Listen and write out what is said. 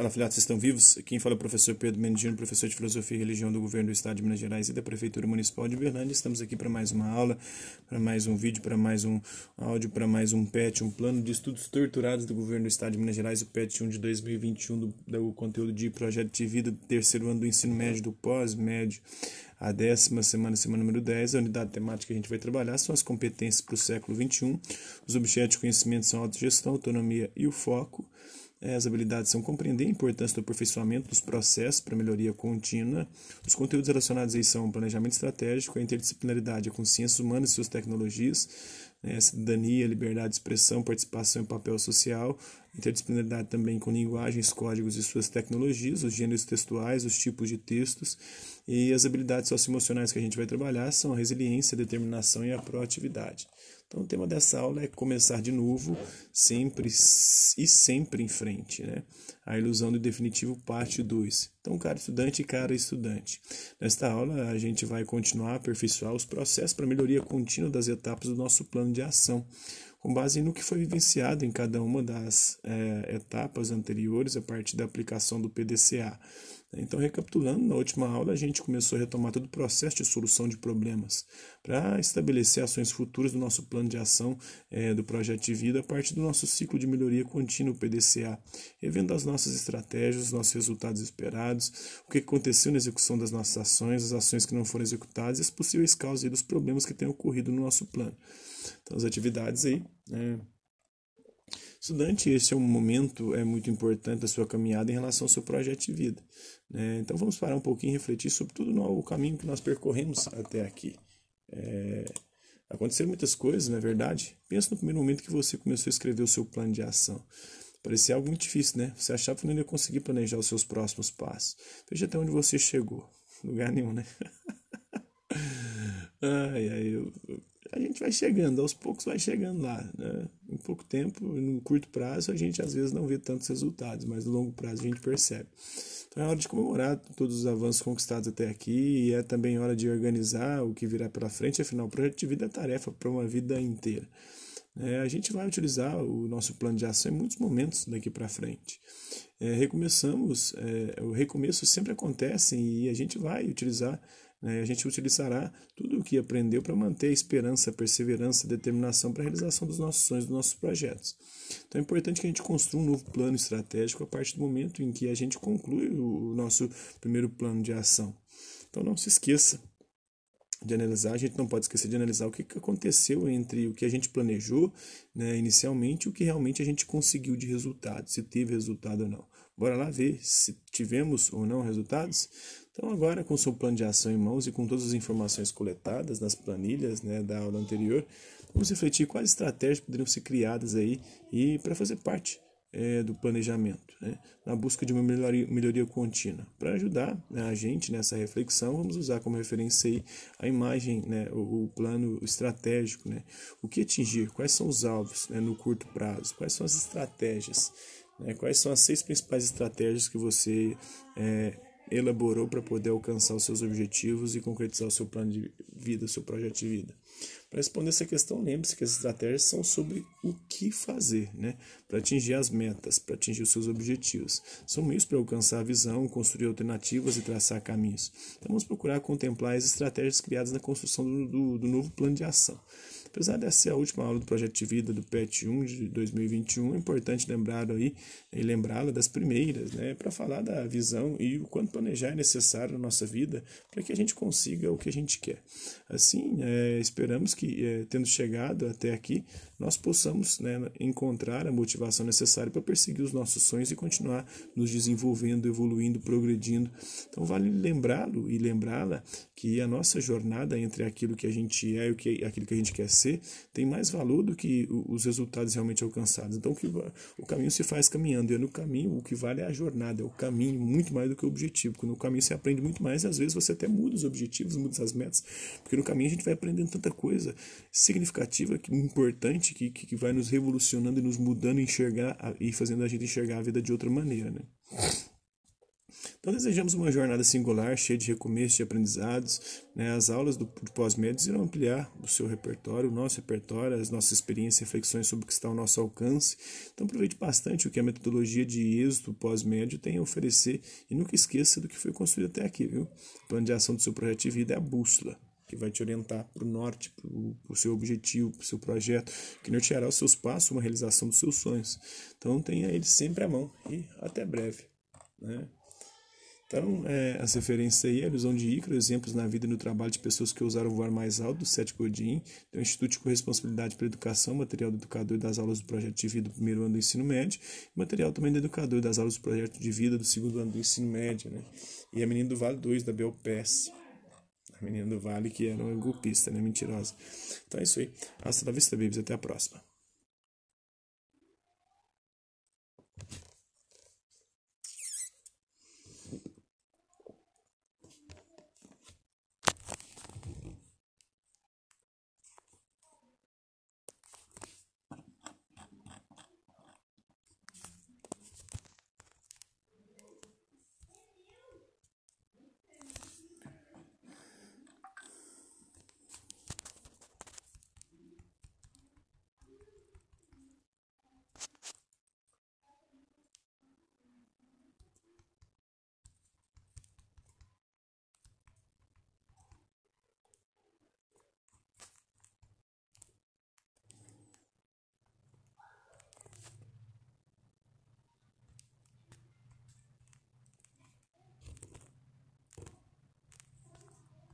Fala, vocês estão vivos? Quem fala é o professor Pedro Mendino, professor de Filosofia e Religião do Governo do Estado de Minas Gerais e da Prefeitura Municipal de Uberlândia. Estamos aqui para mais uma aula, para mais um vídeo, para mais um áudio, para mais um PET, um plano de estudos torturados do Governo do Estado de Minas Gerais, o PET 1 de 2021, do, do conteúdo de projeto de vida do terceiro ano do ensino médio, do pós-médio. A décima semana, semana número 10, a unidade temática que a gente vai trabalhar são as competências para o século XXI. Os objetos de conhecimento são a autogestão, autonomia e o foco. É, as habilidades são compreender a importância do aperfeiçoamento dos processos para melhoria contínua. Os conteúdos relacionados aí são planejamento estratégico, a interdisciplinaridade, a consciência humana e suas tecnologias, né, cidadania, liberdade de expressão, participação e papel social, interdisciplinaridade também com linguagens, códigos e suas tecnologias, os gêneros textuais, os tipos de textos e as habilidades socioemocionais que a gente vai trabalhar são a resiliência, a determinação e a proatividade. Então, o tema dessa aula é começar de novo, sempre e sempre em frente. Né? A ilusão do definitivo, parte 2. Então, cara estudante e cara estudante. Nesta aula, a gente vai continuar a aperfeiçoar os processos para melhoria contínua das etapas do nosso plano de ação, com base no que foi vivenciado em cada uma das é, etapas anteriores a partir da aplicação do PDCA. Então, recapitulando, na última aula a gente começou a retomar todo o processo de solução de problemas para estabelecer ações futuras do nosso plano de ação é, do projeto de vida a partir do nosso ciclo de melhoria contínua, PDCA, revendo as nossas estratégias, os nossos resultados esperados, o que aconteceu na execução das nossas ações, as ações que não foram executadas e as possíveis causas dos problemas que têm ocorrido no nosso plano. Então, as atividades aí. Né, Estudante, esse é um momento é muito importante da sua caminhada em relação ao seu projeto de vida. Né? Então vamos parar um pouquinho e refletir sobre tudo no, o caminho que nós percorremos até aqui. É, aconteceram muitas coisas, não é verdade? Pensa no primeiro momento que você começou a escrever o seu plano de ação. Parecia algo muito difícil, né? Você achava que não ia conseguir planejar os seus próximos passos. Veja até onde você chegou. Lugar nenhum, né? ai, ai, eu, a gente vai chegando, aos poucos vai chegando lá. Né? Em pouco tempo, no curto prazo, a gente às vezes não vê tantos resultados, mas no longo prazo a gente percebe. Então é hora de comemorar todos os avanços conquistados até aqui e é também hora de organizar o que virá pela frente, afinal, o projeto de vida é tarefa para uma vida inteira. É, a gente vai utilizar o nosso plano de ação em muitos momentos daqui para frente. É, recomeçamos, é, o recomeço sempre acontece e a gente vai utilizar né? A gente utilizará tudo o que aprendeu para manter a esperança, a perseverança, a determinação para a realização dos nossos sonhos, dos nossos projetos. Então é importante que a gente construa um novo plano estratégico a partir do momento em que a gente conclui o nosso primeiro plano de ação. Então não se esqueça de analisar, a gente não pode esquecer de analisar o que aconteceu entre o que a gente planejou né, inicialmente e o que realmente a gente conseguiu de resultado, se teve resultado ou não. Bora lá ver se tivemos ou não resultados? Então, agora, com o seu plano de ação em mãos e com todas as informações coletadas nas planilhas né, da aula anterior, vamos refletir quais estratégias poderiam ser criadas aí e para fazer parte é, do planejamento, né, na busca de uma melhoria, melhoria contínua. Para ajudar né, a gente nessa reflexão, vamos usar como referência a imagem, né, o, o plano estratégico, né, o que atingir, quais são os alvos né, no curto prazo, quais são as estratégias, né, quais são as seis principais estratégias que você é, elaborou para poder alcançar os seus objetivos e concretizar o seu plano de vida, o seu projeto de vida. Para responder essa questão, lembre-se que as estratégias são sobre o que fazer, né? Para atingir as metas, para atingir os seus objetivos. São meios para alcançar a visão, construir alternativas e traçar caminhos. Então vamos procurar contemplar as estratégias criadas na construção do, do, do novo plano de ação. Apesar dessa ser a última aula do projeto de vida do PET 1 de 2021, é importante lembrar aí e lembrá-la das primeiras, né, para falar da visão e o quanto planejar é necessário na nossa vida para que a gente consiga o que a gente quer. Assim, é, esperamos que, é, tendo chegado até aqui, nós possamos né, encontrar a motivação necessária para perseguir os nossos sonhos e continuar nos desenvolvendo, evoluindo, progredindo. Então, vale lembrá-lo e lembrá-la que a nossa jornada entre aquilo que a gente é e aquilo que a gente quer ser tem mais valor do que os resultados realmente alcançados. Então, o caminho se faz caminhando, e é no caminho o que vale é a jornada, é o caminho, muito mais do que o objetivo. Porque no caminho você aprende muito mais e às vezes você até muda os objetivos, muda as metas, porque no caminho a gente vai aprendendo tanta coisa significativa, importante, que, que vai nos revolucionando e nos mudando, enxergar e fazendo a gente enxergar a vida de outra maneira. Né? Então, desejamos uma jornada singular, cheia de recomeços, de aprendizados. Né? As aulas do pós-médios irão ampliar o seu repertório, o nosso repertório, as nossas experiências e reflexões sobre o que está ao nosso alcance. Então, aproveite bastante o que a metodologia de êxito pós-médio tem a oferecer e nunca esqueça do que foi construído até aqui. Viu? O plano de ação do seu projeto de vida é a bússola que vai te orientar para o norte, para o seu objetivo, para o seu projeto, que norteará os seus passos, uma realização dos seus sonhos. Então tenha ele sempre à mão e até breve. Né? Então, é, as referências aí, a ilusão de Ícaro, exemplos na vida e no trabalho de pessoas que usaram voar mais alto, do Sete Godin, do Instituto de Corresponsabilidade para Educação, material do educador das aulas do projeto de vida do primeiro ano do ensino médio, material também do educador das aulas do projeto de vida do segundo ano do ensino médio, né? E a Menina do Vale 2, da Belpes a menina do Vale, que era uma golpista, né? Mentirosa. Então é isso aí. Hasta la vista, babies. Até a próxima.